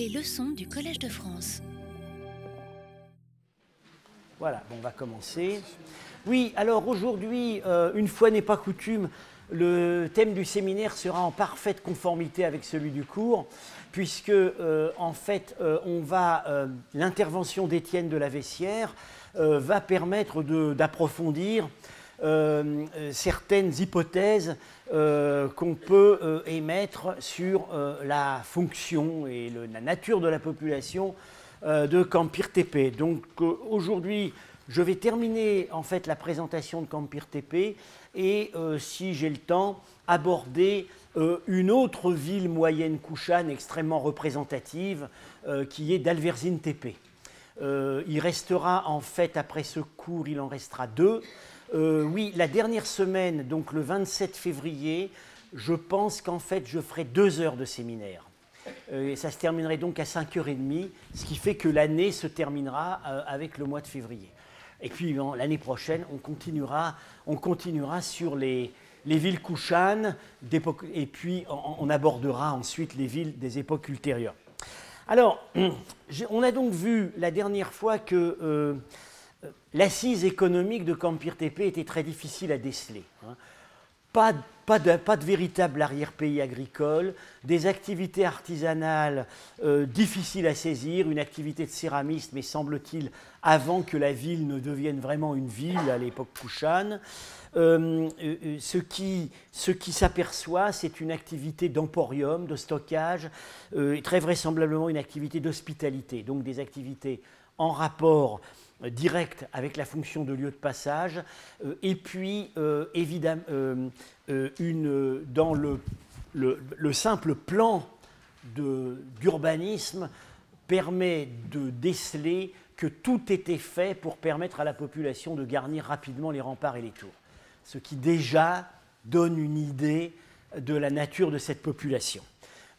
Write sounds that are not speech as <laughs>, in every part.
Les leçons du Collège de France. Voilà, on va commencer. Oui, alors aujourd'hui, euh, une fois n'est pas coutume, le thème du séminaire sera en parfaite conformité avec celui du cours, puisque euh, en fait, euh, on va l'intervention d'Étienne de la Vessière va permettre d'approfondir certaines hypothèses qu'on peut émettre sur la fonction et la nature de la population de Campir TP. Donc aujourd'hui, je vais terminer en fait la présentation de Campir TP et, euh, si j'ai le temps, aborder euh, une autre ville moyenne couchane extrêmement représentative euh, qui est d'Alverzine TP. il restera en fait, après ce cours, il en restera deux. Oui, la dernière semaine, donc le 27 février, je pense qu'en fait, je ferai deux heures de séminaire. Et ça se terminerait donc à 5h30, ce qui fait que l'année se terminera avec le mois de février. Et puis l'année prochaine, on continuera, on continuera sur les, les villes couchanes, et puis on, abordera ensuite les villes des époques ultérieures. Alors, <clears throat> on a donc vu la dernière fois que euh, l'assise économique de Campir TP était très difficile à déceler. Hein. Pas, de, véritable arrière-pays agricole, des activités artisanales euh, difficiles à saisir, une activité de céramiste, mais semble-t-il avant que la ville ne devienne vraiment une ville à l'époque Pouchane. Euh, euh, ce qui, ce qui s'aperçoit, c'est une activité d'emporium, de stockage, et très vraisemblablement une activité d'hospitalité, donc des activités en rapport euh, direct avec la fonction de lieu de passage, euh, et puis euh, évidemment une, dans le, le, simple plan d'urbanisme permet de déceler que tout était fait pour permettre à la population de garnir rapidement les remparts et les tours, ce qui déjà donne une idée de la nature de cette population.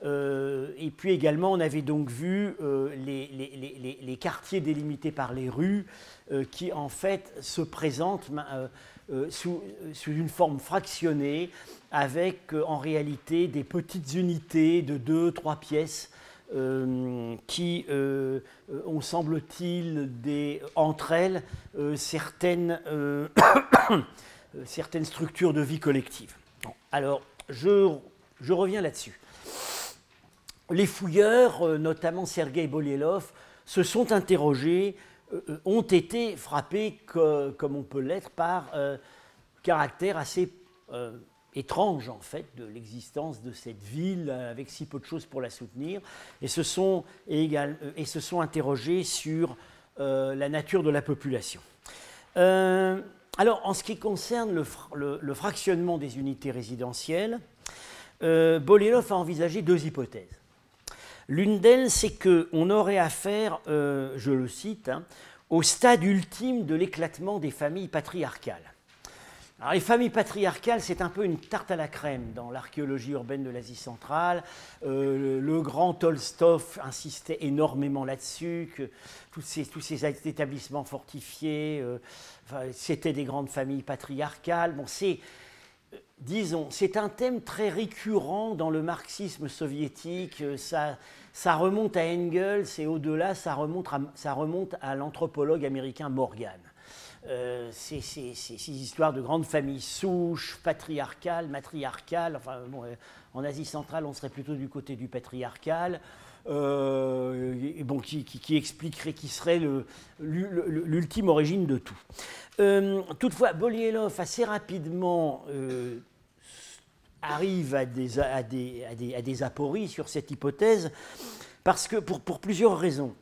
Euh, et puis également, on avait donc vu euh, les, quartiers délimités par les rues euh, qui en fait se présentent sous, une forme fractionnée avec en réalité des petites unités de deux, trois pièces qui ont, semble-t-il, entre elles certaines, <coughs> certaines structures de vie collective. Alors, je, je reviens là-dessus les fouilleurs, euh, notamment Sergei Bolielov, se sont interrogés, euh, euh, ont été frappés, comme on peut l'être, par un caractère assez étrange en fait de l'existence de cette ville avec si peu de choses pour la soutenir et se sont, interrogés sur la nature de la population. alors en ce qui concerne le, fractionnement des unités résidentielles, Bolielov a envisagé deux hypothèses. L'une d'elles, c'est qu'on aurait affaire, euh, je le cite, hein, au stade ultime de l'éclatement des familles patriarcales. Alors, les familles patriarcales, c'est un peu une tarte à la crème dans l'archéologie urbaine de l'Asie centrale. Euh, le grand Tolstov insistait énormément là-dessus, que tous ces, établissements fortifiés, euh, c'était des grandes familles patriarcales. Bon, c'est disons, c'est un thème très récurrent dans le marxisme soviétique. Ça, ça remonte à Engels et au-delà, ça remonte à, l'anthropologue américain Morgan. Euh, ces, histoires de grandes familles souches, patriarcales, matriarcales. Enfin, euh, en Asie centrale, on serait plutôt du côté du patriarcal. Euh, bon, qui, expliquerait, qui serait l'ultime origine de tout. Euh, toutefois, Bolielov assez rapidement arrive à des, apories sur cette hypothèse, parce que pour, plusieurs raisons.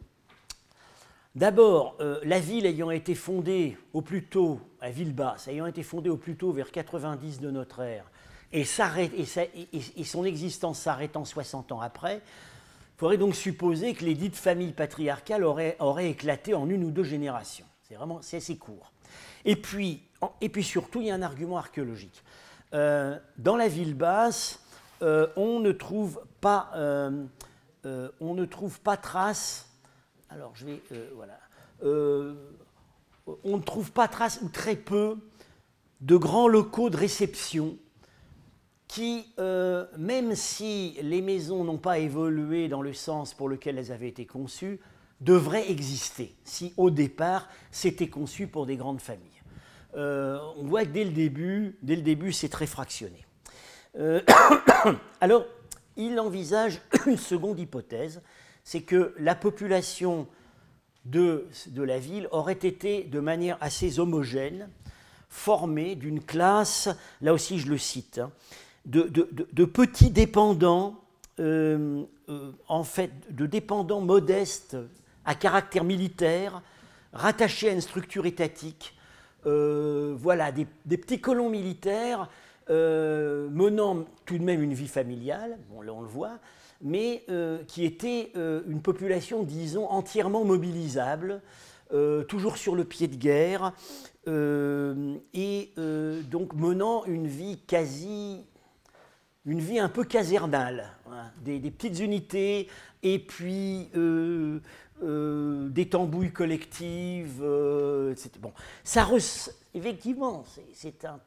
D'abord, euh, la ville ayant été fondée au plus tôt, à Villebasse, ayant été fondée au plus tôt vers 90 de notre ère, et, son existence s'arrêtant 60 ans après, il faudrait donc supposer que les dites familles patriarcales auraient, éclaté en une ou deux générations. C'est vraiment assez court. Et puis surtout, il y a un argument archéologique. Euh, dans la ville basse, euh, on ne trouve pas, euh, on ne trouve pas trace. Alors je vais, voilà. on ne trouve pas trace ou très peu de grands locaux de réception qui, même si les maisons n'ont pas évolué dans le sens pour lequel elles avaient été conçues, devraient exister, si au départ c'était conçu pour des grandes familles. On voit que dès le début, dès le début, c'est très fractionné. <coughs> alors, il envisage <coughs> une seconde hypothèse, c'est que la population de, la ville aurait été de manière assez homogène, formée d'une classe, là aussi je le cite, hein, de, petits dépendants, euh, euh, en fait, de dépendants modestes à caractère militaire, rattachés à une structure étatique, euh, voilà, des, petits colons militaires menant tout de même une vie familiale, bon, là on le voit, mais euh, qui était euh, une population, disons, entièrement mobilisable, euh, toujours sur le pied de guerre, et donc menant une vie quasi, une vie un peu casernale, hein, des, petites unités, et puis des tambouilles collectives, Bon, ça effectivement, c'est un,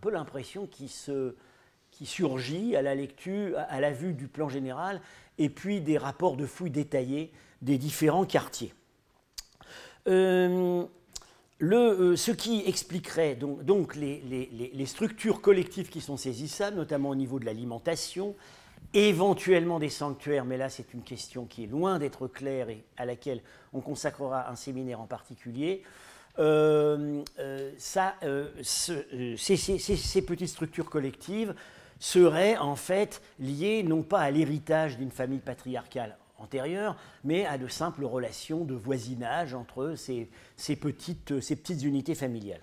peu l'impression qui surgit à la lecture, à la vue du plan général, et puis des rapports de fouilles détaillés des différents quartiers. Euh, euh, ce qui expliquerait donc, les, structures collectives qui sont saisissables, notamment au niveau de l'alimentation, éventuellement des sanctuaires, mais là c'est une question qui est loin d'être claire et à laquelle on consacrera un séminaire en particulier. Euh, ça, ces, petites structures collectives serait en fait lié non pas à l'héritage d'une famille patriarcale antérieure, mais à de simples relations de voisinage entre ces, petites, unités familiales.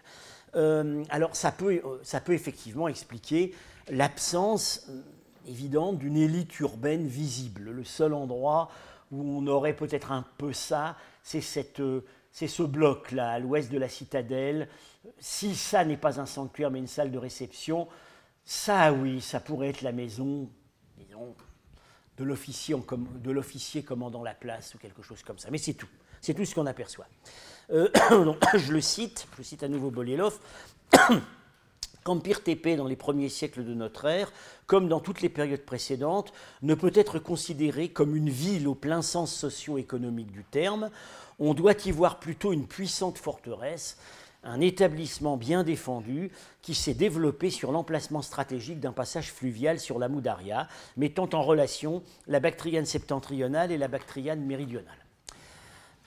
Euh, alors ça peut, ça peut, effectivement expliquer l'absence euh, évidente d'une élite urbaine visible. Le seul endroit où on aurait peut-être un peu ça, c'est ce bloc-là, à l'ouest de la citadelle. Si ça n'est pas un sanctuaire mais une salle de réception, ça, oui, ça pourrait être la maison, disons, de l'officier commandant la place ou quelque chose comme ça. Mais c'est tout. C'est tout ce qu'on aperçoit. Euh, <coughs> <coughs> je le cite, je cite à nouveau Bolelov. <coughs> Qu'Empire TP, dans les premiers siècles de notre ère, comme dans toutes les périodes précédentes, ne peut être considéré comme une ville au plein sens socio-économique du terme. On doit y voir plutôt une puissante forteresse un établissement bien défendu qui s'est développé sur l'emplacement stratégique d'un passage fluvial sur la Moudaria, mettant en relation la Bactriane septentrionale et la Bactriane méridionale.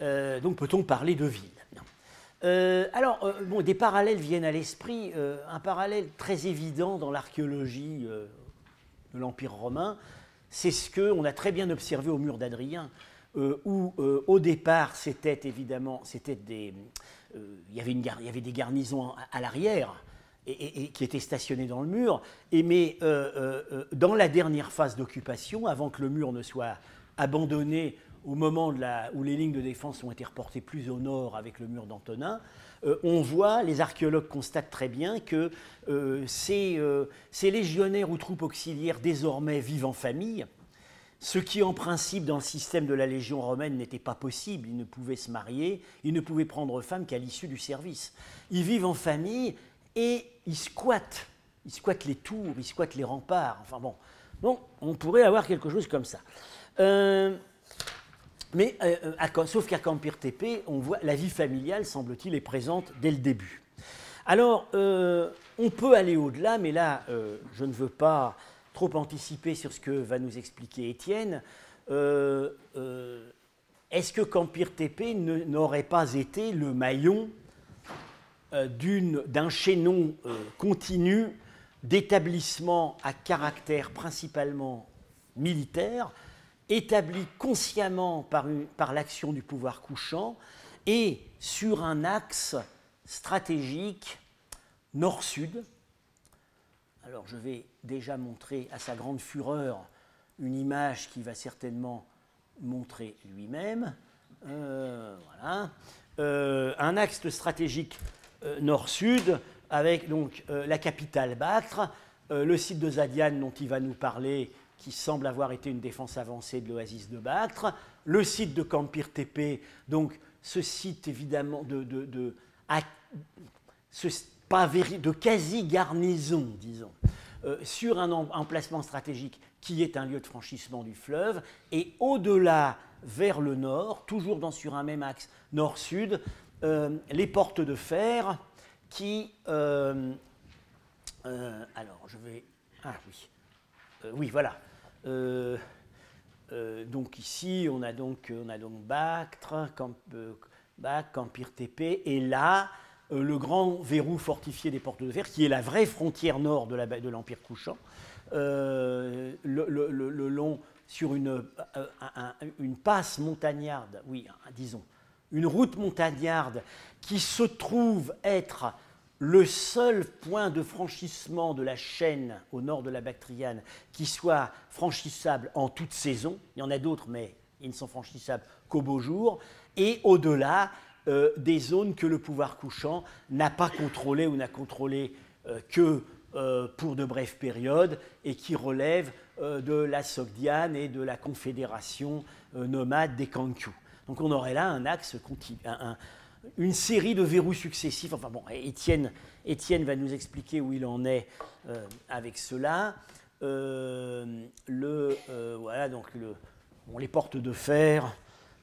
Euh, donc peut-on parler de ville? Euh, alors, euh, des parallèles viennent à l'esprit. un parallèle très évident dans l'archéologie de l'Empire romain, c'est ce qu'on a très bien observé au mur d'Adrien, où au départ, c'était évidemment des, il, y avait une, y avait des garnisons à, l'arrière et, qui étaient stationnées dans le mur. Et mais euh, euh, dans la dernière phase d'occupation, avant que le mur ne soit abandonné au moment de la, où les lignes de défense ont été reportées plus au nord avec le mur d'Antonin, on voit, les archéologues constatent très bien que ces, ces, légionnaires ou troupes auxiliaires désormais vivent en famille, ce qui en principe dans le système de la Légion romaine n'était pas possible. Ils ne pouvaient se marier, ils ne pouvaient prendre femme qu'à l'issue du service. Ils vivent en famille et ils squattent. Ils squattent les tours, ils squattent les remparts. Enfin bon, bon on pourrait avoir quelque chose comme ça. Euh, mais euh, sauf qu'à Campire TP, on voit la vie familiale, semble-t-il, est présente dès le début. Alors, euh, on peut aller au-delà, mais là, je ne veux pas trop anticiper sur ce que va nous expliquer Étienne, euh, euh, est-ce que Campire TP n'aurait pas été le maillon euh, d'un chaînon continu d'établissements à caractère principalement militaire, établi consciemment par, par l'action du pouvoir couchant et sur un axe stratégique nord-sud, alors je vais déjà montrer à sa grande fureur une image qui va certainement montrer lui-même. Euh, voilà. Euh, un axe stratégique euh, nord-sud avec donc la capitale Bactre, le site de Zadiane dont il va nous parler qui semble avoir été une défense avancée de l'oasis de Bactre, le site de Campir TP, donc ce site évidemment de, de, de, de quasi-garnison, disons, sur un emplacement stratégique qui est un lieu de franchissement du fleuve, et au-delà, vers le nord, toujours sur un même axe nord-sud, les portes de fer qui... alors, je vais... Ah oui. oui, voilà. donc ici, on a donc, on a donc Bactre, Camp, Campire TP, et là, euh, le grand verrou fortifié des portes de fer, qui est la vraie frontière nord de l'Empire couchant, euh, le, long sur une, euh, une passe montagnarde, oui, disons, une route montagnarde qui se trouve être le seul point de franchissement de la chaîne au nord de la Bactriane qui soit franchissable en toute saison. Il y en a d'autres, mais ils ne sont franchissables qu'au beau jour. Et au-delà, euh, des zones que le pouvoir couchant n'a pas contrôlées ou n'a contrôlées euh, que euh, pour de brèves périodes et qui relèvent de la Sogdiane et de la confédération nomade des Kanku. Donc on aurait là un axe, une série de verrous successifs. Enfin bon, Étienne, va nous expliquer où il en est avec cela. le, voilà, donc le, les portes de fer,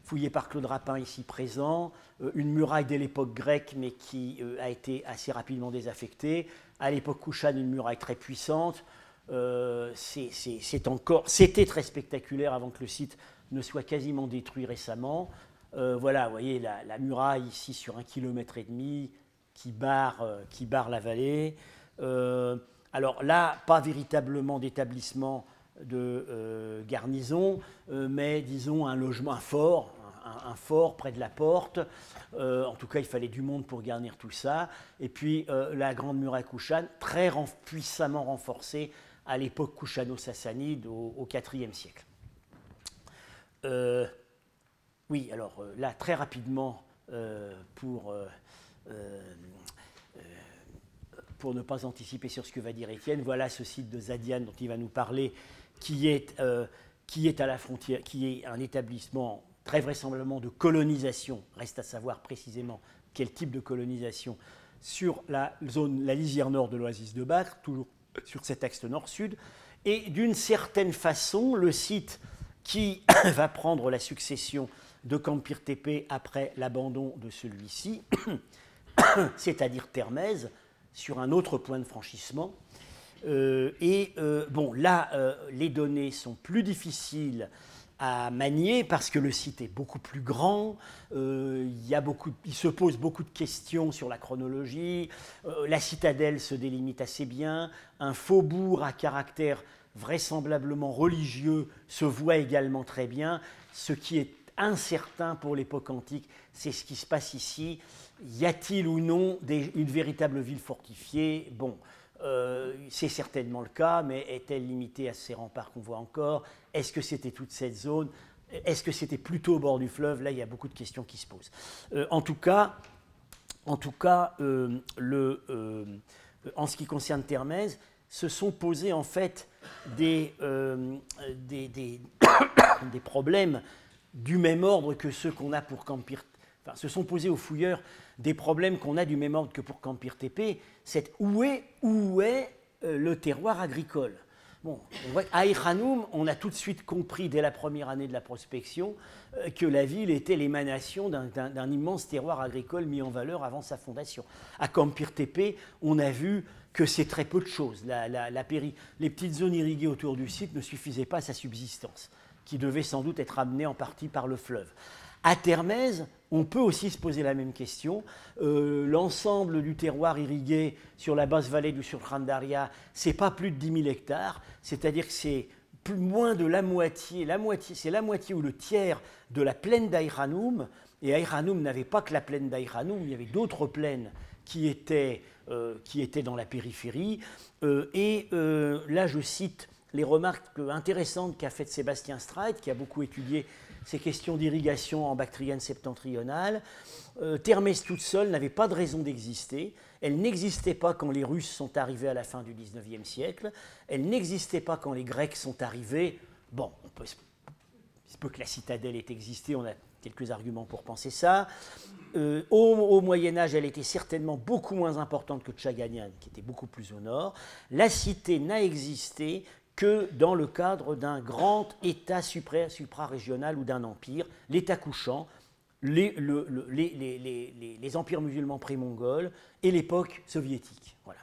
fouillées par Claude Rapin ici présent, euh, une muraille dès l'époque grecque, mais qui euh, a été assez rapidement désaffectée. À l'époque Kouchan, une muraille très puissante. Euh, c'est encore, c'était très spectaculaire avant que le site ne soit quasiment détruit récemment. voilà, vous voyez la, muraille ici sur un kilomètre et demi qui barre, qui barre la vallée. alors là, pas véritablement d'établissement de garnison, mais disons un logement, un fort, un, fort près de la porte. Euh, en tout cas, il fallait du monde pour garnir tout ça. Et puis euh, la grande muraille Kouchan, très puissamment renforcée à l'époque kouchano-sassanide au, IVe siècle. Euh, oui, alors là, très rapidement, pour, pour ne pas anticiper sur ce que va dire Étienne, voilà ce site de Zadian dont il va nous parler, qui est, qui est à la frontière, qui est un établissement très vraisemblablement de colonisation, reste à savoir précisément quel type de colonisation, sur la zone, la lisière nord de l'oasis de Bacre, toujours sur cet axe nord-sud, et d'une certaine façon, le site qui <coughs> va prendre la succession de Campir Tepe après l'abandon de celui-ci, <coughs> c'est-à-dire Termèse, sur un autre point de franchissement. Euh, et euh, bon, là, euh, les données sont plus difficiles à manier parce que le site est beaucoup plus grand, euh, il, y a beaucoup, il se pose beaucoup de questions sur la chronologie, euh, la citadelle se délimite assez bien, un faubourg à caractère vraisemblablement religieux se voit également très bien, ce qui est incertain pour l'époque antique, c'est ce qui se passe ici. Y a-t-il ou non une véritable ville fortifiée? Bon, euh, c'est certainement le cas, mais est-elle limitée à ces remparts qu'on voit encore? Est-ce que c'était toute cette zone? Est-ce que c'était plutôt au bord du fleuve? Là, il y a beaucoup de questions qui se posent. Euh, en tout cas, euh, en ce qui concerne Termèse, se sont posés en fait des, <coughs> des, problèmes du même ordre que ceux qu'on a pour Campir. Se sont posés aux fouilleurs des problèmes qu'on a du même ordre que pour Campir TP, c'est où est, euh, le terroir agricole Bon, à on a tout de suite compris dès la première année de la prospection euh, que la ville était l'émanation d'un immense terroir agricole mis en valeur avant sa fondation. À Campir TP, on a vu que c'est très peu de choses. La, les petites zones irriguées autour du site ne suffisaient pas à sa subsistance, qui devait sans doute être amenée en partie par le fleuve. À Termèse, on peut aussi se poser la même question. Euh, l'ensemble du terroir irrigué sur la basse vallée du Surkhandaria, c'est pas plus de 10 000 hectares, c'est-à-dire que c'est moins de la moitié, la moitié c'est la moitié ou le tiers de la plaine d'Aïranoum. Et Aïranoum n'avait pas que la plaine d'Aïranoum, il y avait d'autres plaines qui étaient, euh, qui dans la périphérie. Euh, et là, je cite les remarques intéressantes qu'a faites Sébastien Streit, qui a beaucoup étudié ces questions d'irrigation en Bactriane septentrionale. Euh, Thermès toute seule n'avait pas de raison d'exister. Elle n'existait pas quand les Russes sont arrivés à la fin du XIXe siècle. Elle n'existait pas quand les Grecs sont arrivés. Bon, on peut il peut que la citadelle ait existé, on a quelques arguments pour penser ça. Euh, au, Moyen Âge, elle était certainement beaucoup moins importante que Tchagagnan, qui était beaucoup plus au nord. La cité n'a existé que dans le cadre d'un grand État supra-régional ou d'un empire, l'État couchant, les, empires musulmans pré-mongols et l'époque soviétique. Voilà.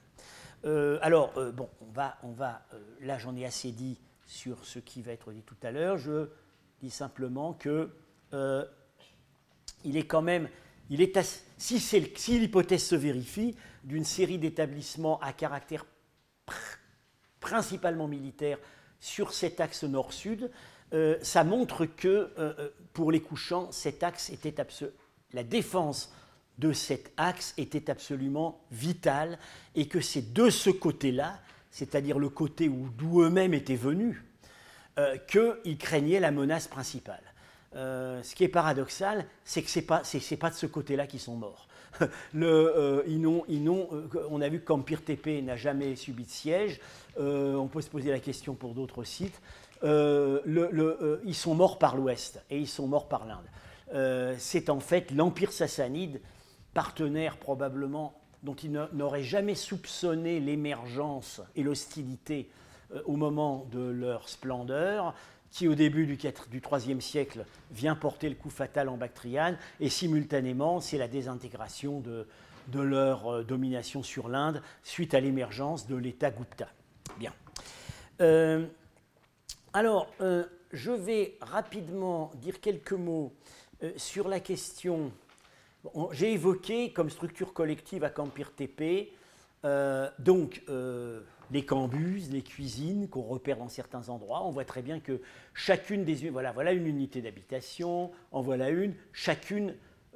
Euh, alors, euh, bon, on va, on va là j'en ai assez dit sur ce qui va être dit tout à l'heure. Je dis simplement que euh, il est quand même, il est si, si l'hypothèse se vérifie, d'une série d'établissements à caractère principalement militaire sur cet axe nord-sud, euh, ça montre que euh, pour les couchants, cet axe était la défense de cet axe était absolument vitale et que c'est de ce côté-là, c'est-à-dire le côté d'où eux-mêmes étaient venus, qu'ils craignaient la menace principale. Euh, ce qui est paradoxal, c'est que ce n'est pas, pas, de ce côté-là qu'ils sont morts. <laughs> Euh, euh, on a vu que TP n'a jamais subi de siège. on peut se poser la question pour d'autres sites. Ils sont morts par l'Ouest et ils sont morts par l'Inde. c'est en fait l'Empire sassanide, partenaire probablement dont ils n'auraient jamais soupçonné l'émergence et l'hostilité au moment de leur splendeur, qui au début du, 4, du 3e siècle vient porter le coup fatal en Bactriane, et simultanément c'est la désintégration de, de leur euh, domination sur l'Inde suite à l'émergence de l'État Gupta. Bien. Euh, alors, euh, je vais rapidement dire quelques mots sur la question. J'ai évoqué comme structure collective à Campir TP, donc les cambuses, les cuisines qu'on repère dans certains endroits. On voit très bien que chacune des voilà, voilà une unité d'habitation, en voilà une, chacune,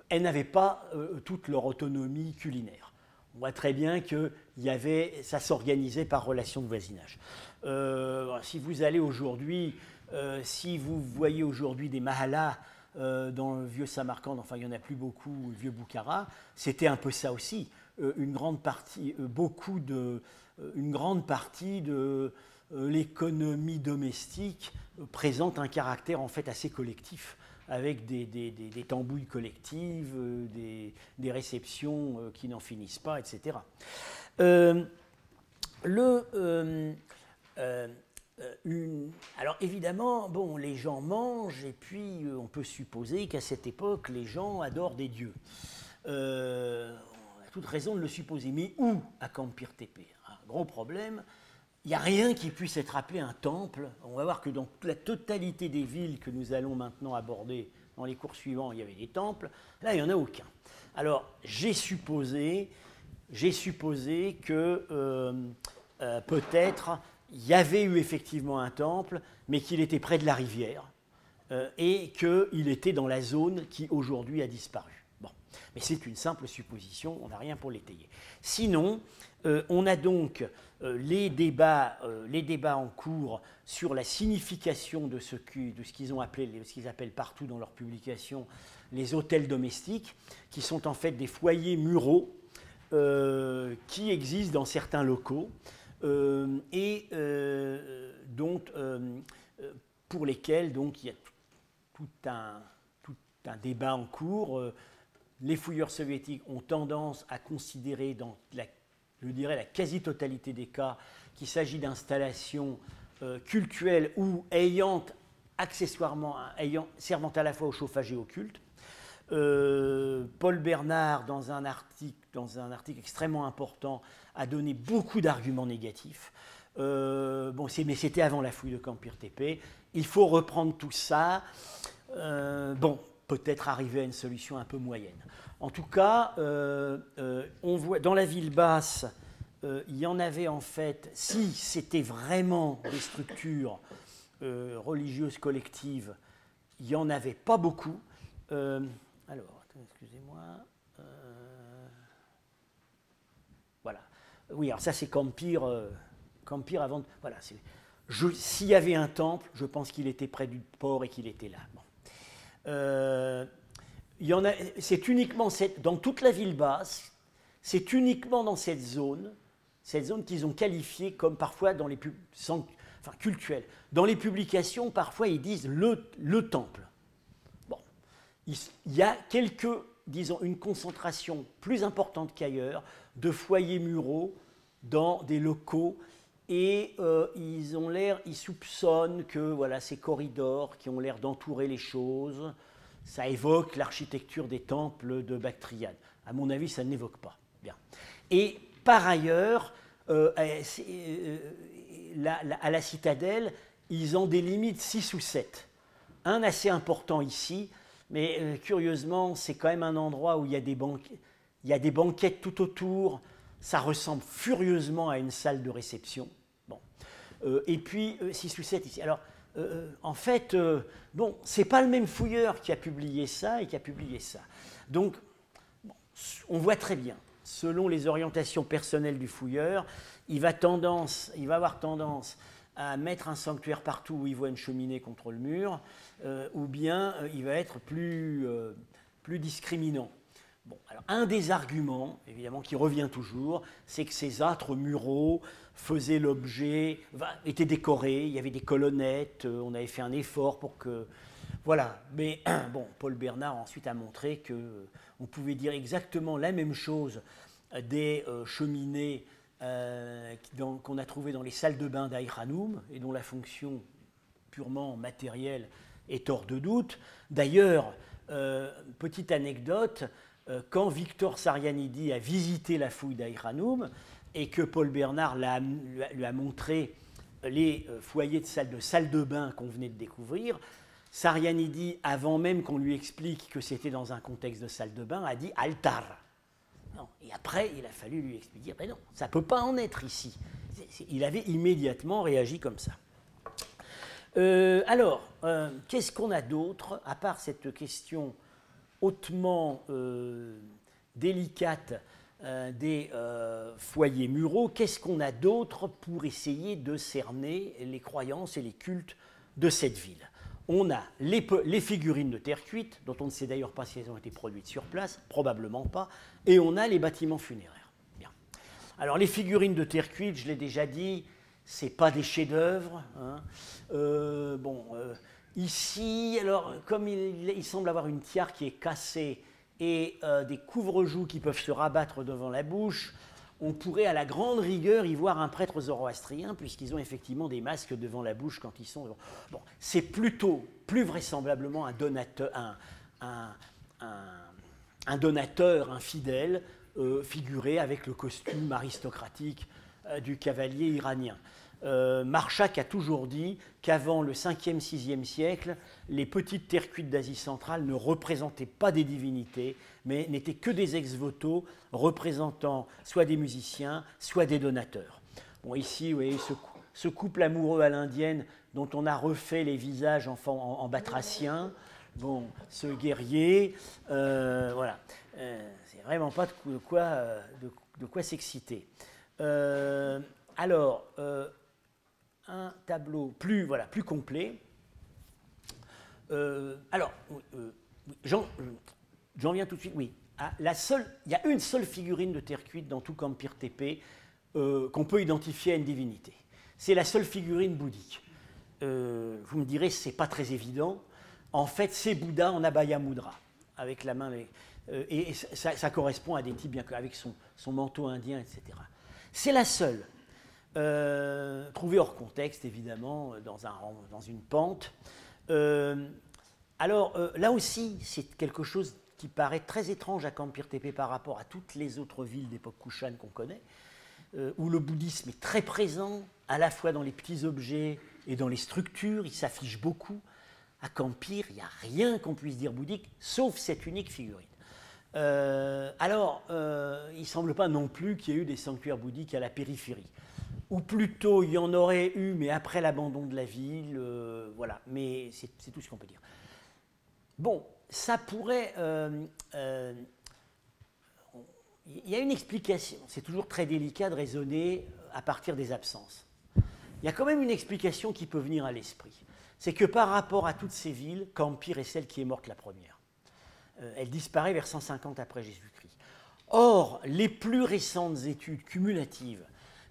elles n'avaient pas euh, toute leur autonomie culinaire. On voit très bien que y avait, ça s'organisait par relation de voisinage. Euh, si vous allez aujourd'hui, euh, si vous voyez aujourd'hui des mahalas dans le vieux Samarkand, enfin il n'y en a plus beaucoup, le vieux Boukhara, c'était un peu ça aussi. une grande partie, beaucoup de, une grande partie de euh, l'économie domestique euh, présente un caractère en fait assez collectif avec des, des, tambouilles collectives, des, réceptions qui n'en finissent pas, etc. alors évidemment, bon, les gens mangent et puis on peut supposer qu'à cette époque, les gens adorent des dieux. on a toute raison de le supposer. Mais où à Campir Tepe gros problème, il n'y a rien qui puisse être appelé un temple. On va voir que dans la totalité des villes que nous allons maintenant aborder dans les cours suivants, il y avait des temples. Là, il n'y en a aucun. Alors, j'ai supposé, que euh, euh, peut-être il y avait eu effectivement un temple, mais qu'il était près de la rivière euh, et qu'il était dans la zone qui aujourd'hui a disparu. Bon, mais c'est une simple supposition, on n'a rien pour l'étayer. Sinon, euh, on a donc euh, les, débats, euh, les débats en cours sur la signification de ce qu'ils appellent partout dans leurs publications, les hôtels domestiques, qui sont en fait des foyers muraux qui existent dans certains locaux et pour lesquels donc, il y a tout un, tout un débat en cours. Les fouilleurs soviétiques ont tendance à considérer dans la je dirais la quasi-totalité des cas, qu'il s'agit d'installations euh, cultuelles ou ayant accessoirement, servant à la fois au chauffage et au culte. Euh, Paul Bernard, dans un, article, dans un article extrêmement important, a donné beaucoup d'arguments négatifs. Euh, bon, mais c'était avant la fouille de Campire TP. Il faut reprendre tout ça. bon, peut-être arriver à une solution un peu moyenne. En tout cas, euh, euh, on voit, dans la ville basse, euh, il y en avait en fait, si c'était vraiment des structures religieuses collectives, il n'y en avait pas beaucoup. alors, excusez-moi. voilà. Oui, alors ça c'est Campire, Campire avant. voilà, s'il y avait un temple, je pense qu'il était près du port et qu'il était là. Bon il a, c'est uniquement dans toute la ville basse, c'est uniquement dans cette zone, cette zone qu'ils ont qualifiée comme parfois dans les enfin cultuel. Dans les publications, parfois, ils disent le, le temple. Bon, il, y a quelques, disons, une concentration plus importante qu'ailleurs de foyers muraux dans des locaux et euh, ils ont l'air, ils soupçonnent que voilà ces corridors qui ont l'air d'entourer les choses, ça évoque l'architecture des temples de Bactriane. À mon avis, ça ne l'évoque pas. Bien. Et par ailleurs, euh, euh, à la citadelle, ils en délimitent six ou sept. Un assez important ici, mais curieusement, c'est quand même un endroit où des, il y a des banquettes tout autour. Ça ressemble furieusement à une salle de réception. Bon. Euh, et puis, 6 ou 7 ici. Alors, euh, euh, en fait, bon, c'est pas le même fouilleur qui a publié ça et qui a publié ça. Donc, on voit très bien, selon les orientations personnelles du fouilleur, il va, tendance, il va avoir tendance à mettre un sanctuaire partout où il voit une cheminée contre le mur, ou bien il va être plus, plus discriminant un des arguments, évidemment, qui revient toujours, c'est que ces âtres muraux faisaient l'objet, étaient décorés, il y avait des colonnettes, euh, on avait fait un effort pour que. Voilà. Mais <clears throat> bon, Paul Bernard ensuite a montré que euh, on pouvait dire exactement la même chose des euh, cheminées qu'on a trouvées dans les salles de bain d'Aïranoum et dont la fonction purement matérielle est hors de doute. D'ailleurs, petite anecdote, quand Victor Sarianidi a visité la fouille d'Aïranoum et que Paul Bernard lui a montré les euh, foyers de salle de, salle de bain qu'on venait de découvrir, Sarianidi, avant même qu'on lui explique que c'était dans un contexte de salle de bain, a dit altar. Et après, il a fallu lui expliquer, mais non, ça ne peut pas en être ici. Il avait immédiatement réagi comme ça. Euh, alors, qu'est-ce qu'on a d'autre, à part cette question hautement euh, délicate euh, des euh, foyers muraux, qu'est-ce qu'on a d'autre pour essayer de cerner les croyances et les cultes de cette ville? On a les, figurines de terre cuite, dont on ne sait d'ailleurs pas si elles ont été produites sur place, probablement pas, et on a les bâtiments funéraires. Bien. Alors les figurines de terre cuite, je l'ai déjà dit, c'est pas des chefs-d'œuvre. Hein. bon Ici, alors, comme il, semble avoir une tiare qui est cassée et euh, des couvre-joues qui peuvent se rabattre devant la bouche, on pourrait à la grande rigueur y voir un prêtre zoroastrien, puisqu'ils ont effectivement des masques devant la bouche quand ils sont. Bon, c'est plutôt, plus vraisemblablement, un donateur, un, infidèle, euh, figuré avec le costume aristocratique euh, du cavalier iranien. Euh, Marchak a toujours dit qu'avant le 5e, 6e siècle, les petites terres cuites d'Asie centrale ne représentaient pas des divinités, mais n'étaient que des ex-voto représentant soit des musiciens, soit des donateurs. Bon, ici, vous voyez ce, couple amoureux à l'indienne dont on a refait les visages en, en, batracien. Bon, ce guerrier, euh, voilà, euh, c'est vraiment pas de quoi, de quoi s'exciter. alors, un tableau plus, voilà, plus complet. Euh, alors, euh, j'en viens tout de suite, oui. Ah, la seule, il y a une seule figurine de terre cuite dans tout Campire TP euh, qu'on peut identifier à une divinité. C'est la seule figurine bouddhique. vous me direz, c'est pas très évident. En fait, c'est Bouddha en abaya mudra, avec la main. et ça, correspond à des types, bien qu'avec son, son manteau indien, etc. C'est la seule. Euh, trouvé hors contexte, évidemment, dans, un, dans une pente. Euh, alors, euh, là aussi, c'est quelque chose qui paraît très étrange à Kampir Tepe par rapport à toutes les autres villes d'époque Kushan qu'on connaît, où le bouddhisme est très présent, à la fois dans les petits objets et dans les structures, il s'affiche beaucoup. À Kampir, il n'y a rien qu'on puisse dire bouddhique, sauf cette unique figurine. alors, il ne semble pas non plus qu'il y ait eu des sanctuaires bouddhiques à la périphérie ou plutôt il y en aurait eu, mais après l'abandon de la ville, euh, voilà, mais c'est tout ce qu'on peut dire. Bon, ça pourrait... Euh, euh, il y a une explication, c'est toujours très délicat de raisonner à partir des absences. Il y a quand même une explication qui peut venir à l'esprit. C'est que par rapport à toutes ces villes, Campire est celle qui est morte la première. elle disparaît vers 150 après Jésus-Christ. Or, les plus récentes études cumulatives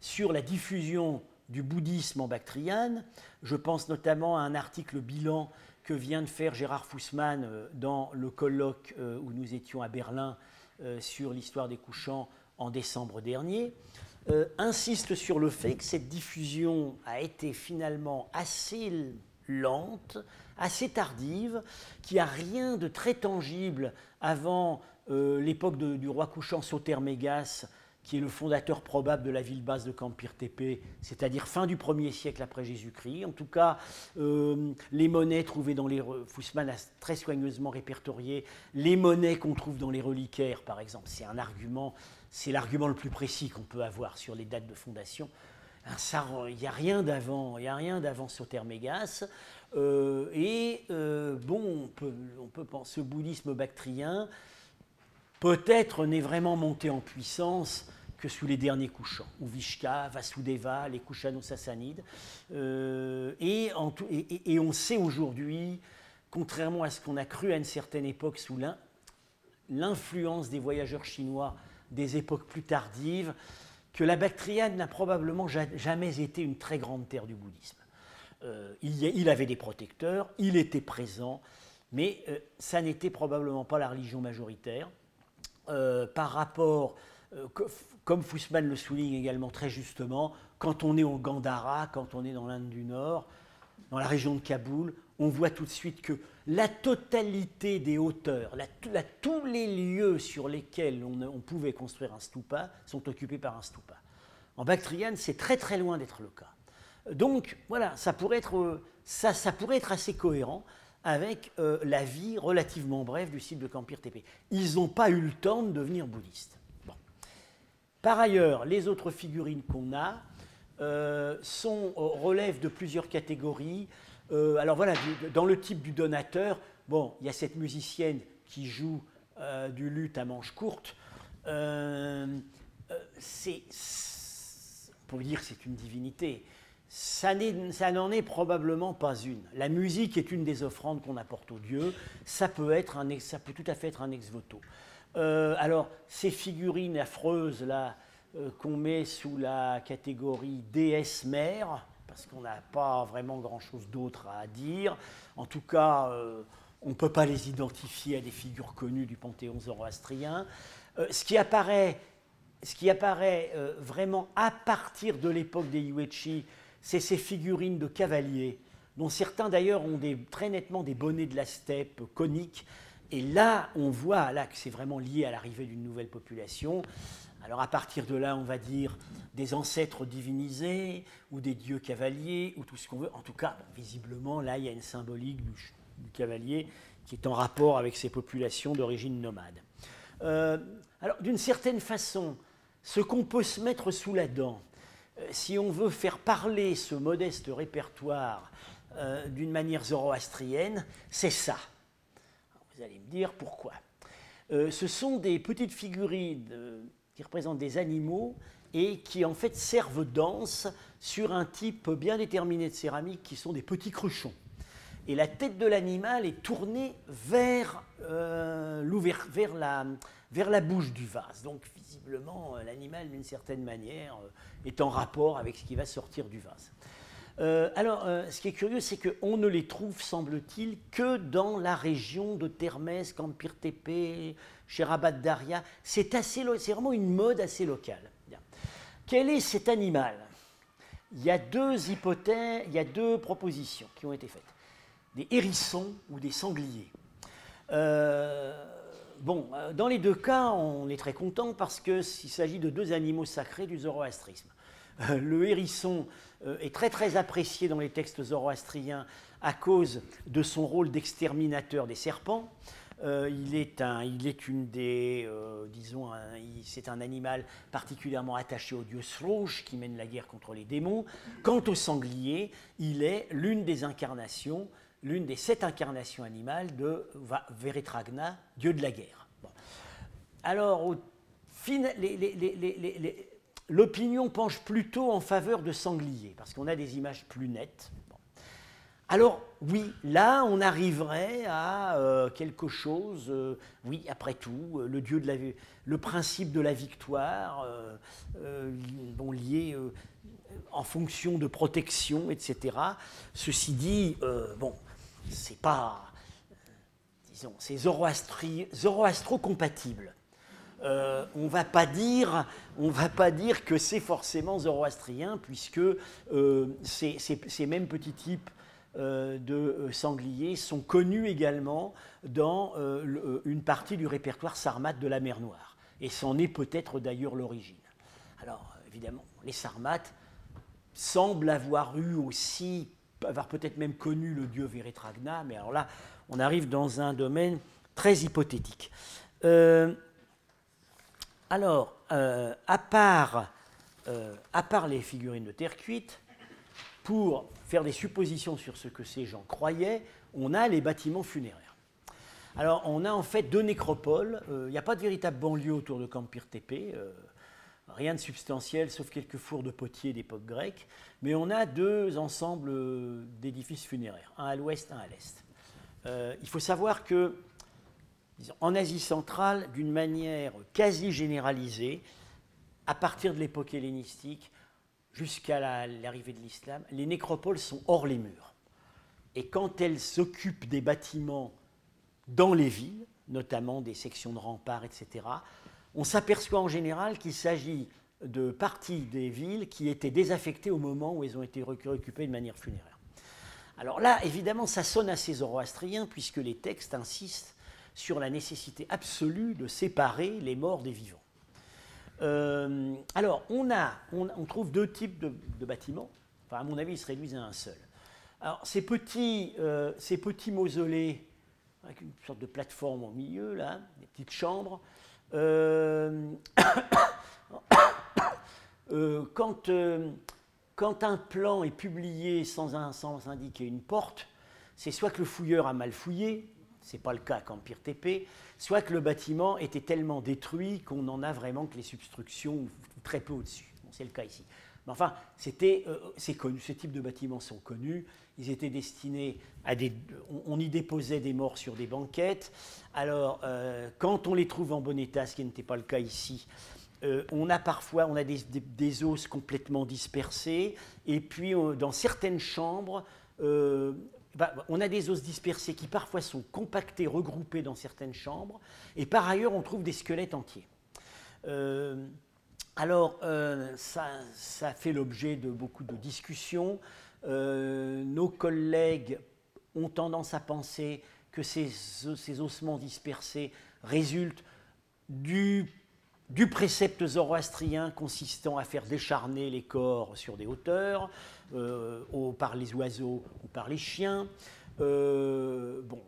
sur la diffusion du bouddhisme en Bactriane. Je pense notamment à un article bilan que vient de faire Gérard Fussman euh, dans le colloque euh, où nous étions à Berlin euh, sur l'histoire des couchants en décembre dernier, insiste sur le fait que cette diffusion a été finalement assez lente, assez tardive, qu'il n'y a rien de très tangible avant l'époque du roi couchant Sautermégas qui est le fondateur probable de la ville basse de Campir Tepe, c'est-à-dire fin du 1er siècle après Jésus-Christ. En tout cas, euh, les monnaies trouvées dans les... Fussman a très soigneusement répertorié les monnaies qu'on trouve dans les reliquaires, par exemple. C'est un argument, c'est l'argument le plus précis qu'on peut avoir sur les dates de fondation. Il n'y a rien d'avant, il n'y a rien d'avant Sautermégas. Euh, et euh, bon, on peut, on peut penser au bouddhisme bactrien peut-être n'est vraiment monté en puissance que sous les derniers couchants, ou Vishka, Vasudeva, les Kushano-Sassanides. Euh, et, on sait aujourd'hui, contrairement à ce qu'on a cru à une certaine époque sous l'influence des voyageurs chinois des époques plus tardives, que la Bactriane n'a probablement jamais été une très grande terre du bouddhisme. Euh, il, avait des protecteurs, il était présent, mais euh, ça n'était probablement pas la religion majoritaire. par rapport comme Fussman le souligne également très justement, quand on est au Gandhara, quand on est dans l'Inde du Nord, dans la région de Kaboul, on voit tout de suite que la totalité des hauteurs, tous les lieux sur lesquels on, pouvait construire un stupa sont occupés par un stupa. En Bactriane, c'est très très loin d'être le cas. Donc voilà, ça pourrait être, être assez cohérent avec euh, la vie relativement brève du site de Kampir Tepe. Ils n'ont pas eu le temps de devenir bouddhistes. Par ailleurs, les autres figurines qu'on a euh, euh, relèvent de plusieurs catégories. Euh, alors voilà, dans le type du donateur, il y a cette musicienne qui joue du luth à manches courtes. c'est, pour dire que c'est une divinité, ça, n'en est probablement pas une. La musique est une des offrandes qu'on apporte aux dieux. Peut, ça peut tout à fait être un ex voto. Euh, alors, ces figurines affreuses là, euh, qu'on met sous la catégorie déesse mère, parce qu'on n'a pas vraiment grand-chose d'autre à dire. En tout cas, euh, on ne peut pas les identifier à des figures connues du panthéon zoroastrien. ce qui apparaît, ce qui apparaît vraiment à partir de l'époque des Yuechi, c'est ces figurines de cavaliers, dont certains d'ailleurs ont très nettement des bonnets de la steppe coniques, et là, on voit que c'est vraiment lié à l'arrivée d'une nouvelle population. Alors à partir de là, on va dire des ancêtres divinisés ou des dieux cavaliers ou tout ce qu'on veut. En tout cas, visiblement, là, il y a une symbolique du, cavalier qui est en rapport avec ces populations d'origine nomade. Euh, alors d'une certaine façon, ce qu'on peut se mettre sous la dent, euh, si on veut faire parler ce modeste répertoire euh, d'une manière zoroastrienne, c'est ça. Vous allez me dire pourquoi. Euh, ce sont des petites figurines euh, qui représentent des animaux et qui en fait servent danse sur un type bien déterminé de céramique qui sont des petits cruchons. Et la tête de l'animal est tournée vers, euh, vers, la, vers la bouche du vase. Donc visiblement, l'animal, d'une certaine manière, est en rapport avec ce qui va sortir du vase. Euh, alors, euh, ce qui est curieux, c'est qu'on ne les trouve, semble-t-il, que dans la région de Termès, Campir Tepe, Rabat Daria. C'est vraiment une mode assez locale. Quel est cet animal? Il y a deux hypothèses, il y a deux propositions qui ont été faites des hérissons ou des sangliers. Euh, bon, dans les deux cas, on est très content parce qu'il s'agit de deux animaux sacrés du zoroastrisme. le hérisson est très très apprécié dans les textes zoroastriens à cause de son rôle d'exterminateur des serpents. Euh, il, est un, il est une des, euh, disons, c'est un animal particulièrement attaché au dieu Srouge qui mène la guerre contre les démons. Quant au sanglier, il est l'une des incarnations, l'une des sept incarnations animales de Veretragna, dieu de la guerre. Alors, au les, les, l'opinion penche plutôt en faveur de sanglier, parce qu'on a des images plus nettes. Alors oui, là on arriverait à euh, quelque chose, euh, oui, après tout, euh, le dieu de la, le principe de la victoire, bon, lié, en fonction de protection, etc. Ceci dit, bon, c'est pas, disons, c'est zoroastro-compatible. Euh, on va pas dire, va pas dire que c'est forcément zoroastrien, puisque euh, ces, mêmes petits types euh, de sangliers sont connus également dans une partie du répertoire sarmate de la mer Noire. Et c'en est peut-être d'ailleurs l'origine. Alors, évidemment, les sarmates semblent avoir eu aussi, avoir peut-être même connu le dieu Vérétragna, mais alors là, on arrive dans un domaine très hypothétique. Alors, euh, à, part, euh, à part les figurines de terre cuite, pour faire des suppositions sur ce que ces gens croyaient, on a les bâtiments funéraires. Alors, on a en fait deux nécropoles. Il euh, n'y a pas de véritable banlieue autour de Campir Tepe. rien de substantiel, sauf quelques fours de potiers d'époque grecque. Mais on a deux ensembles d'édifices funéraires, un à l'ouest, un à l'est. il faut savoir que en Asie centrale, d'une manière quasi généralisée, à partir de l'époque hellénistique jusqu'à l'arrivée de l'islam, les nécropoles sont hors les murs. Et quand elles s'occupent des bâtiments dans les villes, notamment des sections de remparts, etc., on s'aperçoit en général qu'il s'agit de parties des villes qui étaient désaffectées au moment où elles ont été récupérées de manière funéraire. Alors là, évidemment, ça sonne assez zoroastrien, puisque les textes insistent sur la nécessité absolue de séparer les morts des vivants. Euh, alors, on, a, on, trouve deux types de, bâtiments. Enfin, à mon avis, ils se réduisent à un seul. Alors, ces petits, euh, ces petits mausolées, avec une sorte de plateforme au milieu, là, des petites chambres, euh, <coughs> quand, quand, un plan est publié sans, indiquer une porte, c'est soit que le fouilleur a mal fouillé, ce n'est pas le cas à Empire TP, soit que le bâtiment était tellement détruit qu'on n'en a vraiment que les substructions très peu au-dessus. c'est le cas ici. Mais enfin, c'était, euh, c'est connu, ce type de bâtiments sont connus. Ils étaient destinés à des. On, y déposait des morts sur des banquettes. Alors, euh, quand on les trouve en bon état, ce qui n'était pas le cas ici, euh, on a parfois on a des, des, os complètement dispersés. Et puis, dans certaines chambres, bah, on a des os dispersés qui parfois sont compactés, regroupés dans certaines chambres, et par ailleurs on trouve des squelettes entiers. Euh, alors euh, ça, fait l'objet de beaucoup de discussions. Euh, nos collègues ont tendance à penser que ces, ossements dispersés résultent du du précepte zoroastrien consistant à faire décharner les corps sur des hauteurs, euh, par les oiseaux ou par les chiens. Euh, bon,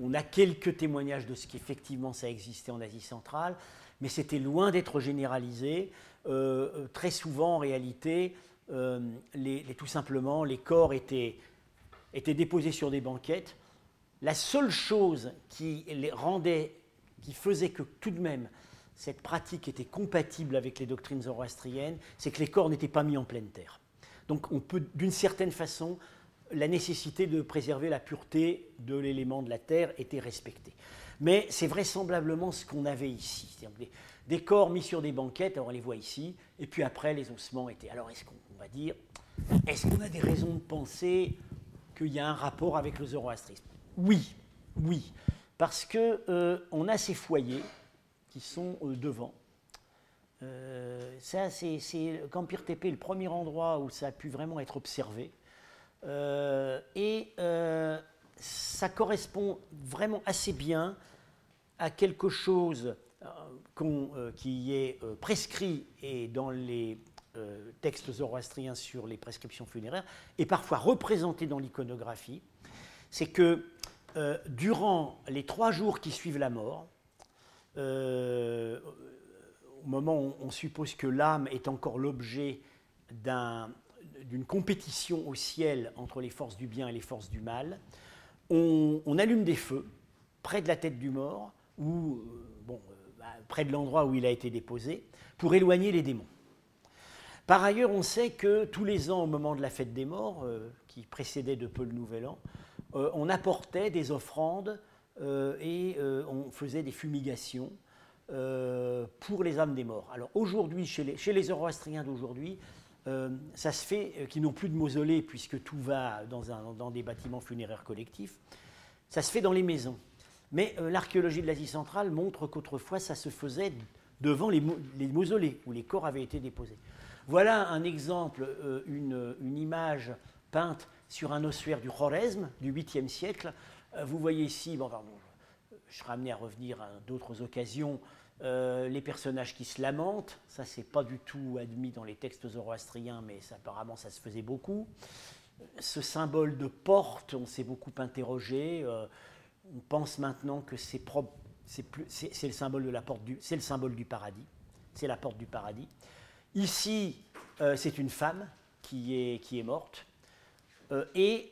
on a quelques témoignages de ce qu'effectivement ça existait en Asie centrale, mais c'était loin d'être généralisé. Euh, très souvent, en réalité, tout simplement, les corps étaient, étaient déposés sur des banquettes. La seule chose qui les rendait, qui faisait que tout de même cette pratique était compatible avec les doctrines zoroastriennes, c'est que les corps n'étaient pas mis en pleine terre. Donc on peut, d'une certaine façon, la nécessité de préserver la pureté de l'élément de la terre était respectée. Mais c'est vraisemblablement ce qu'on avait ici. Des, des, corps mis sur des banquettes, on les voit ici, et puis après les ossements étaient. Alors est-ce qu'on va dire, est-ce qu'on a des raisons de penser qu'il y a un rapport avec le zoroastrisme? Oui, oui, parce que euh, a ces foyers qui sont euh, devant. Euh, ça, c'est Campir TP, le premier endroit où ça a pu vraiment être observé. Euh, et ça correspond vraiment assez bien à quelque chose qui est prescrit et dans les textes zoroastriens sur les prescriptions funéraires, et parfois représenté dans l'iconographie. C'est que durant les trois jours qui suivent la mort, euh, au moment où on suppose que l'âme est encore l'objet d'une compétition au ciel entre les forces du bien et les forces du mal, on, allume des feux près de la tête du mort, ou euh, euh, bah, près de l'endroit où il a été déposé, pour éloigner les démons. Par ailleurs, on sait que tous les ans, au moment de la fête des morts, qui précédait de peu le Nouvel An, on apportait des offrandes euh, et euh, on faisait des fumigations euh, pour les âmes des morts. Alors aujourd'hui, chez les, chez zoroastriens d'aujourd'hui, ça se fait, qui n'ont plus de mausolée puisque tout va dans, des bâtiments funéraires collectifs, ça se fait dans les maisons. Mais l'archéologie de l'Asie centrale montre qu'autrefois ça se faisait devant les, mausolées où les corps avaient été déposés. Voilà un exemple, une, image peinte sur un ossuaire du Khwarezm du 8e siècle. vous voyez ici, bon, pardon, je serai amené à revenir à d'autres occasions, euh, les personnages qui se lamentent, ça c'est pas du tout admis dans les textes zoroastriens, mais apparemment ça se faisait beaucoup. Ce symbole de porte, on s'est beaucoup interrogé. Euh, on pense maintenant que c'est le symbole de la porte du, c'est le symbole du paradis. C'est la porte du paradis. Ici, euh, c'est une femme qui est, qui est morte. et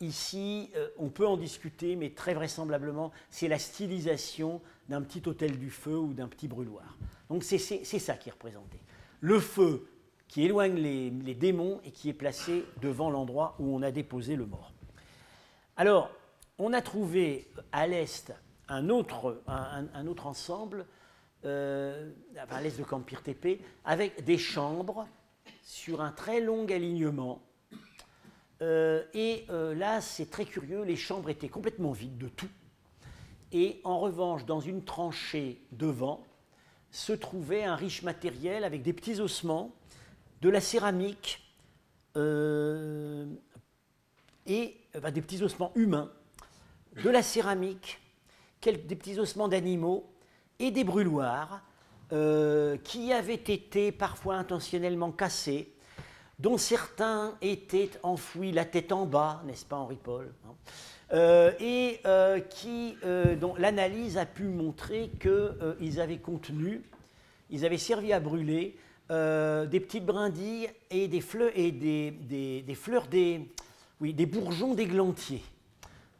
Ici, euh, on peut en discuter, mais très vraisemblablement, c'est la stylisation d'un petit hôtel du feu ou d'un petit brûloir. Donc c'est ça qui est représenté. Le feu qui éloigne les, démons et qui est placé devant l'endroit où on a déposé le mort. Alors, on a trouvé à l'est un autre, ensemble, euh, à l'est de Campire TP, avec des chambres sur un très long alignement euh, et euh, là, c'est très curieux, les chambres étaient complètement vides de tout. Et en revanche, dans une tranchée devant, se trouvait un riche matériel avec des petits ossements, de la céramique euh, et des petits ossements humains, de la céramique, des petits ossements d'animaux et des brûloirs qui avaient été parfois intentionnellement cassés dont certains étaient enfouis la tête en bas, n'est-ce pas Henri Paul hein, euh, et euh, qui, euh, dont l'analyse a pu montrer qu'ils avaient contenu, ils avaient servi à brûler des petites brindilles et des fleurs, et des, des, fleurs des, oui, des bourgeons d'églantier.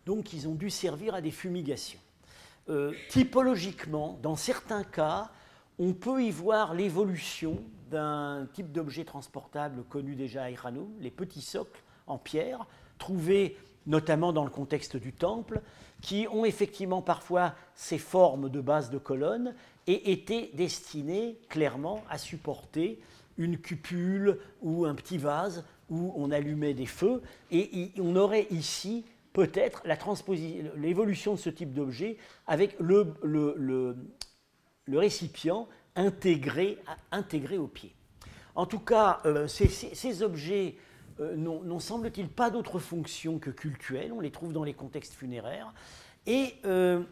Donc ils ont dû servir à des fumigations. typologiquement, dans certains cas, on peut y voir l'évolution d'un type d'objet transportable connu déjà à Iranoum, les petits socles en pierre, trouvés notamment dans le contexte du temple, qui ont effectivement parfois ces formes de base de colonnes et étaient destinés clairement à supporter une cupule ou un petit vase où on allumait des feux. Et on aurait ici peut-être l'évolution de ce type d'objet avec le, récipient intégré, intégré au pied. En tout cas, euh, ces, objets euh, n'ont, semble-t-il, pas d'autre fonction que cultuelle. On les trouve dans les contextes funéraires. Et euh,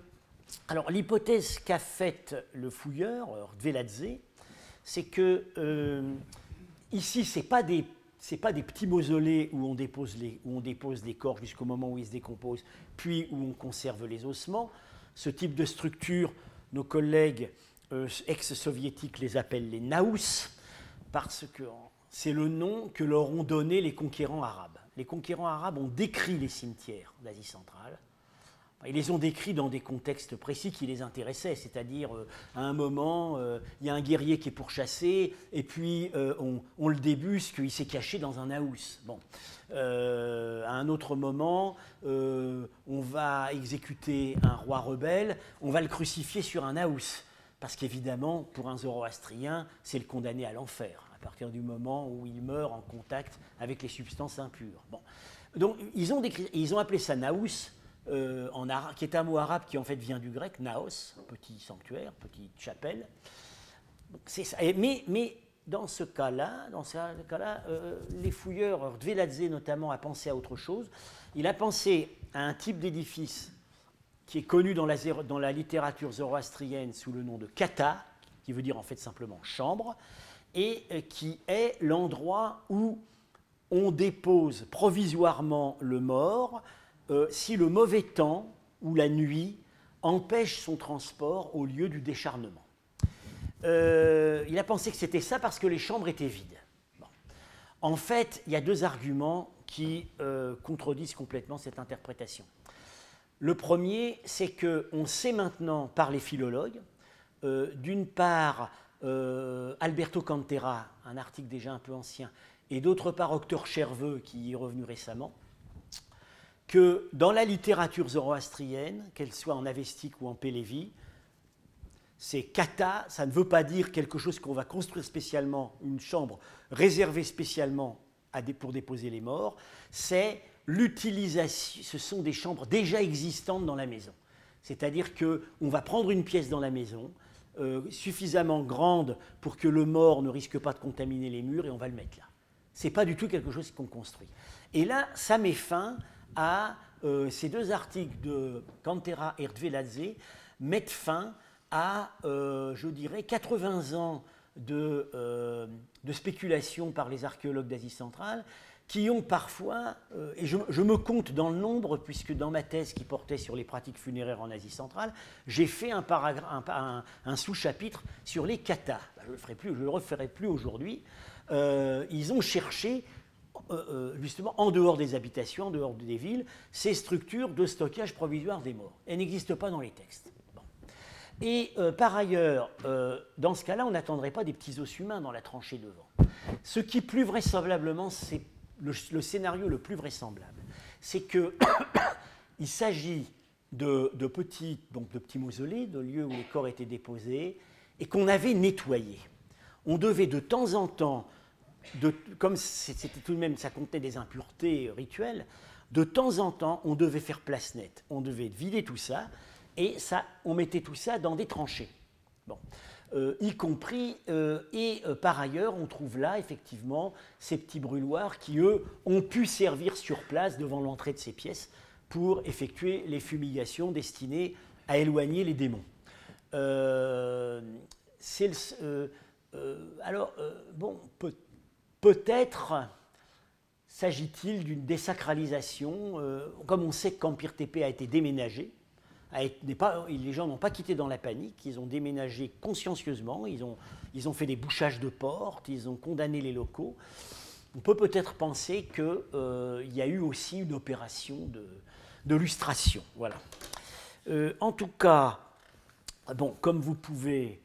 alors, l'hypothèse qu'a faite le fouilleur, Dveladze, c'est que ici, ce n'est pas des pas des petits mausolées où on dépose les, où on dépose les corps jusqu'au moment où ils se décomposent, puis où on conserve les ossements. Ce type de structure, nos collègues ex-soviétiques les appellent les Naous, parce que c'est le nom que leur ont donné les conquérants arabes. Les conquérants arabes ont décrit les cimetières d'Asie centrale. Ils les ont décrits dans des contextes précis qui les intéressaient, c'est-à-dire euh, à un moment, euh, il y a un guerrier qui est pourchassé, et puis on, le débusque, il s'est caché dans un naous. Bon. à un autre moment, on va exécuter un roi rebelle, on va le crucifier sur un naous. Parce qu'évidemment, pour un zoroastrien, c'est le condamné à l'enfer, à partir du moment où il meurt en contact avec les substances impures. Bon. Donc, ils ont, appelé ça Naous, euh, en arabe, qui est un mot arabe qui en fait vient du grec, Naos, petit sanctuaire, petite chapelle. Mais, dans ce cas-là, dans ce cas-là, euh, les fouilleurs, Dveladze notamment, a pensé à autre chose. Il a pensé à un type d'édifice qui est connu dans la, littérature zoroastrienne sous le nom de kata, qui veut dire en fait simplement chambre, et euh, qui est l'endroit où on dépose provisoirement le mort euh, si le mauvais temps ou la nuit empêche son transport au lieu du décharnement. Euh, il a pensé que c'était ça parce que les chambres étaient vides. En fait, il y a deux arguments qui contredisent complètement cette interprétation. Le premier, c'est qu'on sait maintenant par les philologues, euh, d'une part, euh, Alberto Cantera, un article déjà un peu ancien, et d'autre part, Octor Cherveux, qui est revenu récemment, que dans la littérature zoroastrienne, qu'elle soit en avestique ou en pélévi, C'est kata, ça ne veut pas dire quelque chose qu'on va construire spécialement, une chambre réservée spécialement pour déposer les morts. C'est l'utilisation, ce sont des chambres déjà existantes dans la maison. C'est-à-dire qu'on va prendre une pièce dans la maison, euh, suffisamment grande pour que le mort ne risque pas de contaminer les murs, et on va le mettre là. Ce n'est pas du tout quelque chose qu'on construit. Et là, ça met fin à euh, ces deux articles de Cantera et Erdveladze, mettent fin à, euh, je dirais, 80 ans de, de spéculation par les archéologues d'Asie centrale qui ont parfois, euh, et je, me compte dans le nombre, puisque dans ma thèse qui portait sur les pratiques funéraires en Asie centrale, j'ai fait un, sous-chapitre sur les katas. Bah, je ne le, le referai plus aujourd'hui. Euh, ils ont cherché, euh, justement, en dehors des habitations, en dehors des villes, ces structures de stockage provisoire des morts. Elles n'existent pas dans les textes. Et par ailleurs, dans ce cas-là, on n'attendrait pas des petits os humains dans la tranchée devant. Ce qui, plus vraisemblablement, c'est le, scénario le plus vraisemblable, c'est qu'il <coughs> s'agit de, petits, donc de petits mausolées, de lieux où les corps étaient déposés, et qu'on avait nettoyés. On devait de temps en temps, comme c'était tout de même, ça contenait des impuretés rituelles, de temps en temps, on devait faire place nette. On devait vider tout ça, et ça, on mettait tout ça dans des tranchées. Bon. Euh, y compris, euh, et euh, par ailleurs, on trouve là effectivement ces petits brûloirs qui, eux, ont pu servir sur place devant l'entrée de ces pièces pour effectuer les fumigations destinées à éloigner les démons. alors, peut-être s'agit-il d'une désacralisation, comme on sait qu'Empire TP a été déménagé, les gens n'ont pas quitté dans la panique, ils ont déménagé consciencieusement, ils ont, ils ont fait des bouchages de portes, ils ont condamné les locaux. On peut peut-être penser qu'il euh, y a eu aussi une opération de, lustration. Voilà. Euh, en tout cas, comme vous pouvez,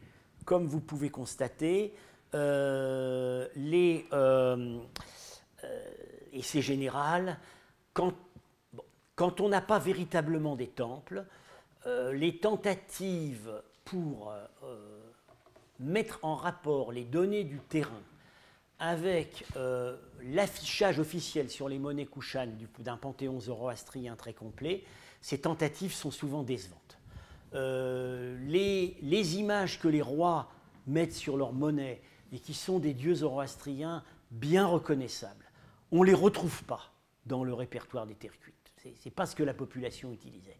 constater, euh, les, et c'est général, quand on n'a pas véritablement des temples, euh, les tentatives pour euh, euh, mettre en rapport les données du terrain avec l'affichage officiel sur les monnaies Kushan d'un panthéon zoroastrien très complet, ces tentatives sont souvent décevantes. Les, les, images que les rois mettent sur leurs monnaies et qui sont des dieux zoroastriens bien reconnaissables, on ne les retrouve pas dans le répertoire des terres cuites. Ce n'est pas ce que la population utilisait.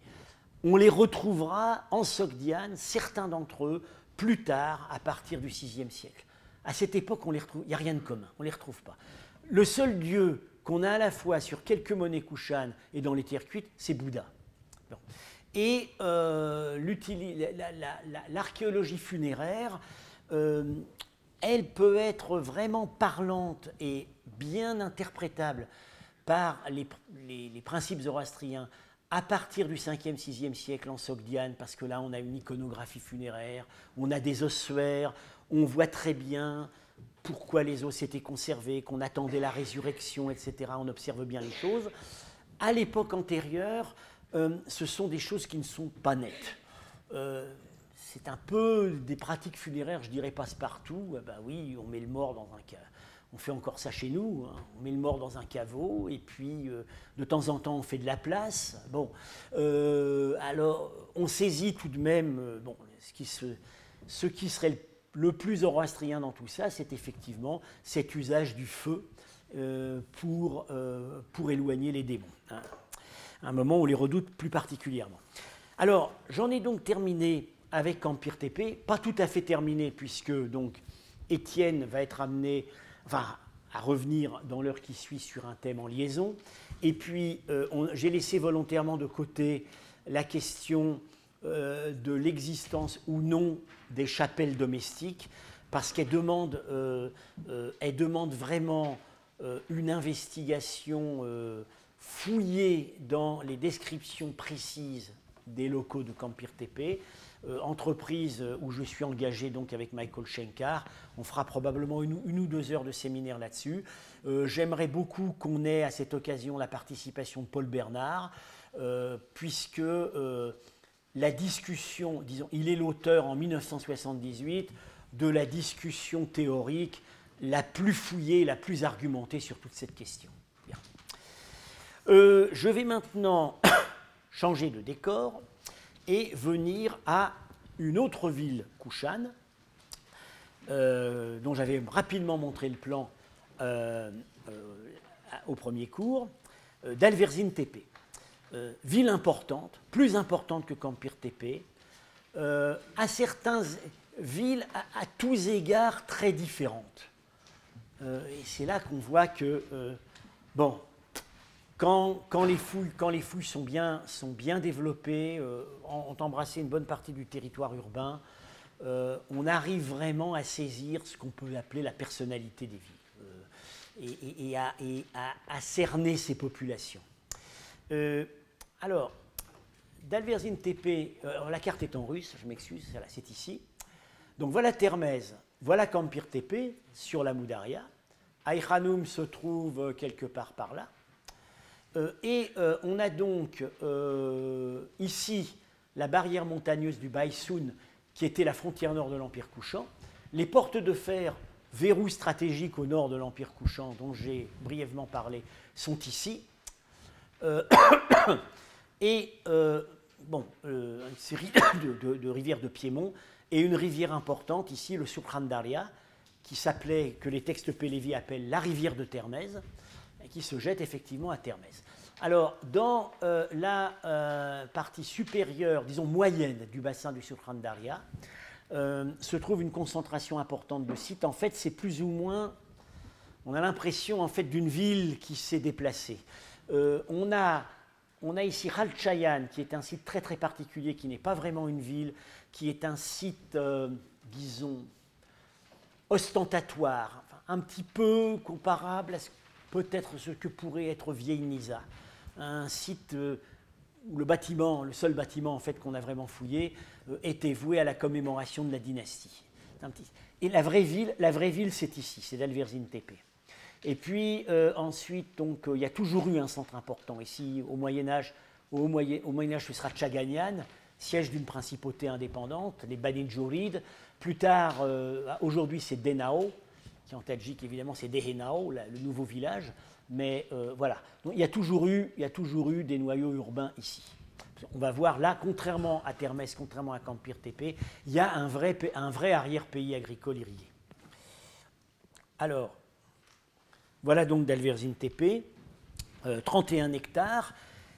On les retrouvera en Sogdiane, certains d'entre eux, plus tard, à partir du VIe siècle. À cette époque, il n'y a rien de commun, on ne les retrouve pas. Le seul dieu qu'on a à la fois sur quelques monnaies Kushan et dans les terres cuites, c'est Bouddha. Et euh, l'archéologie funéraire, euh, elle peut être vraiment parlante et bien interprétable par les principes zoroastriens à partir du 5e, 6e siècle en Sogdiane, parce que là on a une iconographie funéraire, on a des ossuaires, on voit très bien pourquoi les os étaient conservés, qu'on attendait la résurrection, etc. On observe bien les choses. À l'époque antérieure, euh, ce sont des choses qui ne sont pas nettes. Euh, c'est un peu des pratiques funéraires, je dirais, passe-partout. Ben oui, on met le mort dans un on fait encore ça chez nous, hein. on met le mort dans un caveau et puis euh, de temps en temps on fait de la place. Bon, euh, alors on saisit tout de même, euh, bon, ce qui, ce qui serait le, plus zoroastrien dans tout ça, c'est effectivement cet usage du feu pour, pour éloigner les démons. Hein. un moment où on les redoute plus particulièrement. Alors j'en ai donc terminé avec Empire TP, pas tout à fait terminé puisque donc Étienne va être amené enfin, à revenir dans l'heure qui suit sur un thème en liaison. Et puis, euh, j'ai laissé volontairement de côté la question euh, de l'existence ou non des chapelles domestiques, parce qu'elle demande, euh, vraiment une investigation fouillée dans les descriptions précises des locaux de Campir TP. Euh, entreprise où je suis engagé donc avec Michael Schenkar. On fera probablement une, ou deux heures de séminaire là-dessus. Euh, j'aimerais beaucoup qu'on ait à cette occasion la participation de Paul Bernard, euh, puisque la discussion, disons, il est l'auteur en 1978 de la discussion théorique la plus fouillée, la plus argumentée sur toute cette question. Je vais maintenant <coughs> changer de décor et venir à une autre ville, Kushan, euh, dont j'avais rapidement montré le plan euh, au premier cours, d'Alverzin Tepe. ville importante, plus importante que Campir Tepe, à certaines villes à tous égards très différentes. Euh, et c'est là qu'on voit que, euh, bon, quand, les fouilles, sont bien, développées, euh, ont, embrassé une bonne partie du territoire urbain, on arrive vraiment à saisir ce qu'on peut appeler la personnalité des villes et, à, cerner ces populations. alors, Dalverzin TP, la carte est en russe, je m'excuse, c'est ici. Donc voilà Termez, voilà Campir Tepe sur la Moudaria. Aïchanoum se trouve euh, quelque part par là. Euh, et euh, on a donc ici la barrière montagneuse du Baïsoun, qui était la frontière nord de l'Empire couchant. Les portes de fer, verrou stratégique au nord de l'Empire couchant, dont j'ai brièvement parlé, sont ici. <coughs> et bon, une série <coughs> de, rivières de Piémont et une rivière importante ici, le Suprandaria, qui s'appelait, que les textes Pélévi appellent la rivière de Termèse, et qui se jette effectivement à Termèse. Alors, dans euh, la euh, partie supérieure, disons moyenne du bassin du Suprandaria, euh, se trouve une concentration importante de sites. En fait, c'est plus ou moins, on a l'impression en fait d'une ville qui s'est déplacée. on a on a ici Ralchayan, qui est un site très très particulier, qui n'est pas vraiment une ville, qui est un site, euh, disons, ostentatoire, un petit peu comparable à peut-être ce que pourrait être Vieille Nisa. Un site euh, où le bâtiment, le seul bâtiment en fait qu'on a vraiment fouillé, euh, était voué à la commémoration de la dynastie. Et la vraie ville, la vraie ville c'est ici, c'est d'Alverzin Tepe. Et puis euh, ensuite, donc, il y a toujours eu un centre important. Ici, au Moyen Âge, au Moyen, Âge, ce sera Chaganian, siège d'une principauté indépendante, les Bani Djorid. Plus tard, aujourd'hui, c'est Denao, en Tadjik, évidemment, c'est Dehenao, le nouveau village. Mais voilà, Donc, il, y a toujours eu, il y a toujours eu des noyaux urbains ici. On va voir là, contrairement à Termès, contrairement à Campir Tepe, il y a un vrai, un vrai arrière-pays agricole irrigué. Alors, voilà donc d'Alverzin TP, 31 hectares.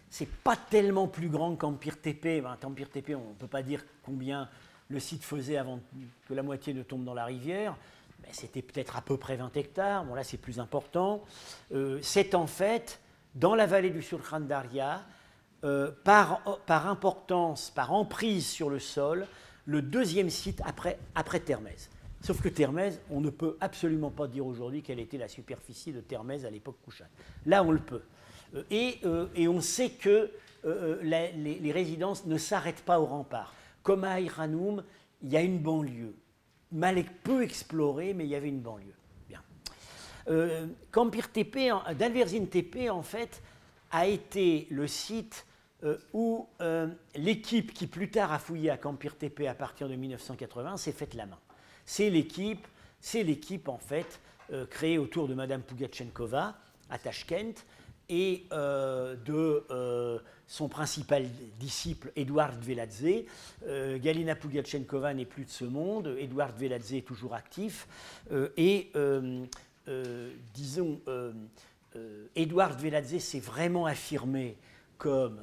C'est pas tellement plus grand qu'Empire TP. Ben, Empire TP, on ne peut pas dire combien le site faisait avant que la moitié ne tombe dans la rivière. Mais c'était peut-être à peu près 20 hectares. Bon, là, c'est plus important. Euh, c'est en fait, dans la vallée du Surkhan Daria, euh, par, par, importance, par emprise sur le sol, le deuxième site après, après. Sauf que Termez, on ne peut absolument pas dire aujourd'hui quelle était la superficie de Termez à l'époque Couchane. Là, on le peut. Euh, euh, et, on sait que euh, les, résidences ne s'arrêtent pas au rempart. Comme à Iranoum, il y a une banlieue. Mal peu explorée, mais il y avait une banlieue. Bien. Campir TP, Dalverzine TP, en fait, a été le site où l'équipe qui plus tard a fouillé à Campir TP à partir de 1980 s'est faite la main. C'est l'équipe, c'est l'équipe en fait euh, créée autour de Madame Pugachenkova à Tashkent et euh, de euh, son principal disciple Edouard Veladze. Galina Pugachenkova n'est plus de ce monde, Edouard Veladze est toujours actif et disons Edouard Veladze s'est vraiment affirmé comme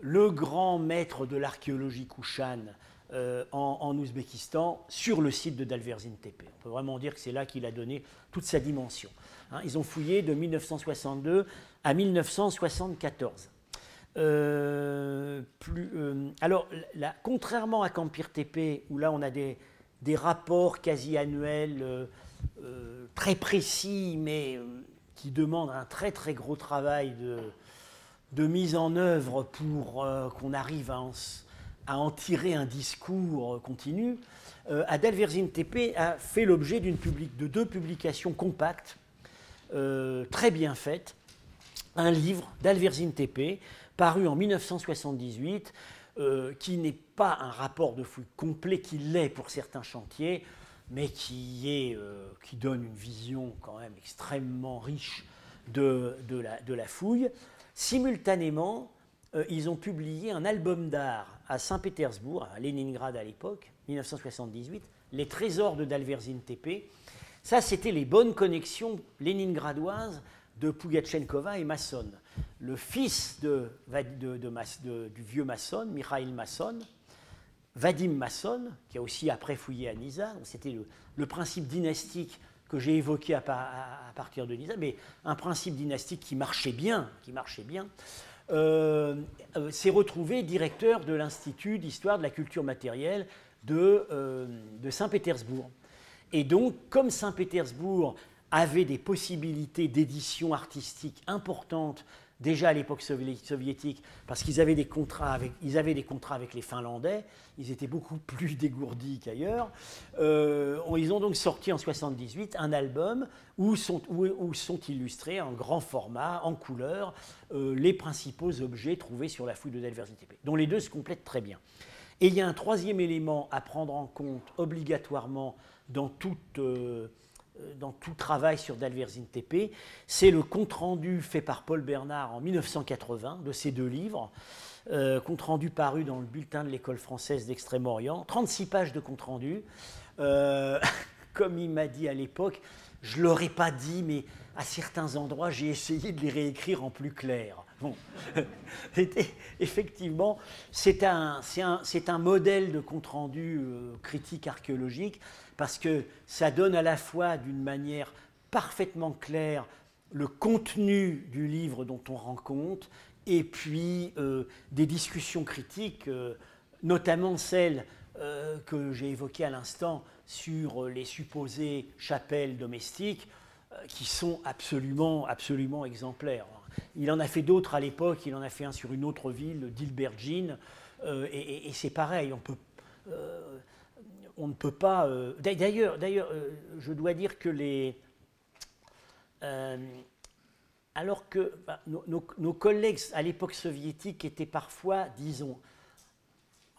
le grand maître de l'archéologie kouchane euh, en, Ouzbékistan sur le site de Dalverzin Tepe. On peut vraiment dire que c'est là qu'il a donné toute sa dimension. Hein. ils ont fouillé de 1962 à 1974. Euh, euh, alors, contrairement à Campir Tepe, où là on a des, des rapports quasi annuels très précis, mais qui demandent un très très gros travail de, de mise en œuvre pour qu'on arrive à en, à en tirer un discours continu, euh, Adelverzin TP a fait l'objet d'une de deux publications compactes, euh, très bien faites. Un livre d'Alverzin TP, paru en 1978, qui n'est pas un rapport de fouille complet, qui l'est pour certains chantiers, mais qui, est, qui donne une vision quand même extrêmement riche de, de, la, de la, fouille. Simultanément, ils ont publié un album d'art à Saint-Pétersbourg, à Leningrad à l'époque, 1978, Les trésors de Dalverzine TP. Ça, c'était les bonnes connexions léningradoises de Pugachenkova et Masson. Le fils du vieux Masson, Mikhail Masson, Vadim Masson, qui a aussi après fouillé à Nisa, c'était le, principe dynastique que j'ai évoqué à, partir de Nisa, mais un principe dynastique qui marchait bien, qui marchait bien, euh, euh, s'est retrouvé directeur de l'Institut d'histoire de la culture matérielle euh, de Saint-Pétersbourg. Et donc, comme Saint-Pétersbourg avait des possibilités d'édition artistique importantes déjà à l'époque soviétique, parce qu'ils avaient, des contrats avec, ils avaient des contrats avec les Finlandais, ils étaient beaucoup <laughs> plus dégourdis qu'ailleurs. Euh, ils ont donc sorti en 78 un album où sont, où, sont illustrés en grand format, en couleur, euh, les principaux objets trouvés sur la fouille de Delversité, dont les deux se complètent très bien. Et il y a un troisième élément à prendre en compte obligatoirement dans toute... Euh, dans tout travail sur Dalverzine TP, c'est le compte-rendu fait par Paul Bernard en 1980 de ces deux livres, euh, compte-rendu paru dans le bulletin de l'école française d'Extrême-Orient, 36 pages de compte-rendu. Euh, <laughs> comme il m'a dit à l'époque, je ne l'aurais pas dit, mais à certains endroits, j'ai essayé de les réécrire en plus clair. <laughs> Effectivement, c'est un, modèle de compte-rendu critique archéologique parce que ça donne à la fois d'une manière parfaitement claire le contenu du livre dont on rend compte, et puis euh, des discussions critiques, euh, notamment celles euh, que j'ai évoquées à l'instant sur les supposées chapelles domestiques, qui sont absolument, absolument exemplaires. Il en a fait d'autres à l'époque, il en a fait un sur une autre ville, Dilbergine, et, et c'est pareil, on on ne peut pas. Euh, d'ailleurs, d'ailleurs, euh, je dois dire que les. Euh, alors que bah, nos, collègues à l'époque soviétique étaient parfois, disons,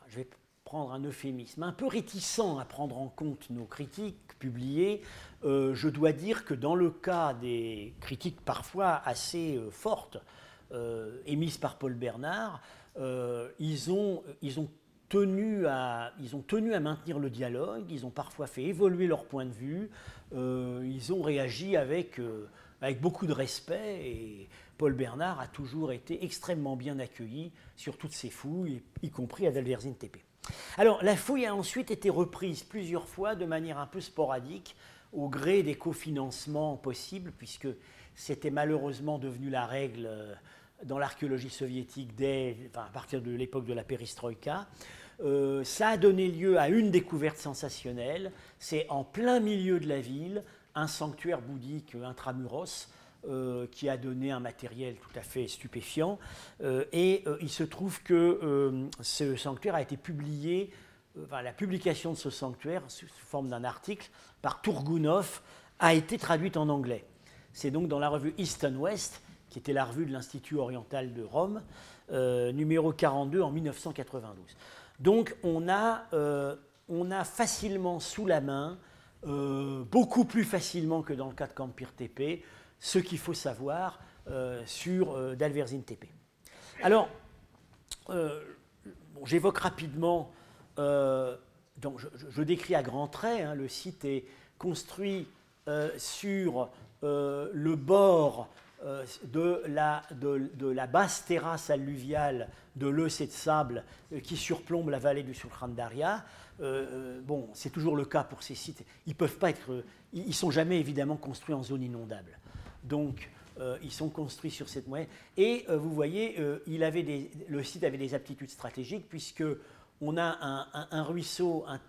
je vais prendre un euphémisme, un peu réticents à prendre en compte nos critiques publiées, je dois dire que dans le cas des critiques parfois assez fortes émises par Paul Bernard, ils, ont, ils ont tenu à, ils ont tenu à maintenir le dialogue, ils ont parfois fait évoluer leur point de vue, euh, ils ont réagi avec, euh, avec beaucoup de respect et Paul Bernard a toujours été extrêmement bien accueilli sur toutes ces fouilles, y compris à Dalverzine TP. Alors la fouille a ensuite été reprise plusieurs fois de manière un peu sporadique au gré des cofinancements possibles, puisque c'était malheureusement devenu la règle euh, dans l'archéologie soviétique dès, à partir de l'époque de la perestroïka. Euh, ça a donné lieu à une découverte sensationnelle. C'est en plein milieu de la ville, un sanctuaire bouddhique intramuros euh, qui a donné un matériel tout à fait stupéfiant. Euh, et il se trouve que ce sanctuaire a été publié, la publication de ce sanctuaire sous forme d'un article par Tourgounov a été traduite en anglais. C'est donc dans la revue East and West, qui était la revue de l'Institut oriental de Rome, numéro 42 en 1992. Donc on a, euh, on a facilement sous la main, euh, beaucoup plus facilement que dans le cas de Campir TP, ce qu'il faut savoir euh, sur Dalverzine TP. Alors, j'évoque rapidement, donc je, décris à grands traits, hein, le site est construit sur le bord euh, de la, de, la, basse terrasse alluviale de l'Eus et de sable euh, qui surplombe la vallée du Sulkhandaria. Euh, bon, c'est toujours le cas pour ces sites. Ils peuvent pas être, ils sont jamais évidemment construits en zone inondable. Donc, ils sont construits sur cette moyenne. Et vous voyez, des, le site avait des aptitudes stratégiques puisque on a un, ruisseau, un,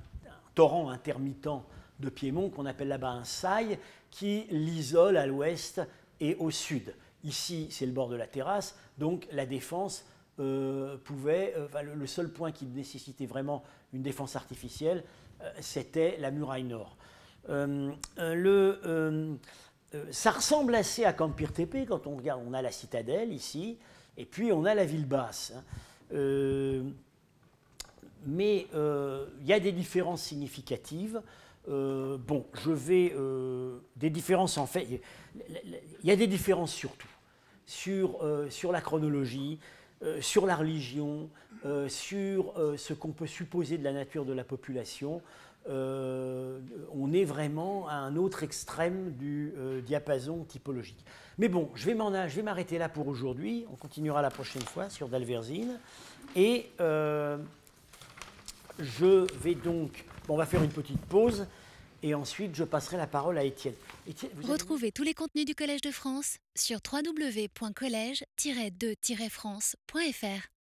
torrent intermittent de Piémont qu'on appelle là-bas un saille qui l'isole à l'ouest et au sud. Ici, c'est le bord de la terrasse, donc la défense euh, pouvait, euh, le, seul point qui nécessitait vraiment une défense artificielle, euh, c'était la muraille nord. le, ça ressemble assez à Campir TP quand on regarde, on a la citadelle ici, et puis on a la ville basse. Hein. mais il y a des différences significatives. bon, je vais. des différences en fait. Il y a des différences surtout sur, sur la chronologie, sur la religion, sur ce qu'on peut supposer de la nature de la population. Euh, on est vraiment à un autre extrême du euh, diapason typologique. Mais bon, je vais m'arrêter là pour aujourd'hui. On continuera la prochaine fois sur Dalverzine. Et euh, je vais donc. on va faire une petite pause. Et ensuite, je passerai la parole à Étienne. Retrouvez tous les contenus du Collège de France sur www.colège-2-france.fr.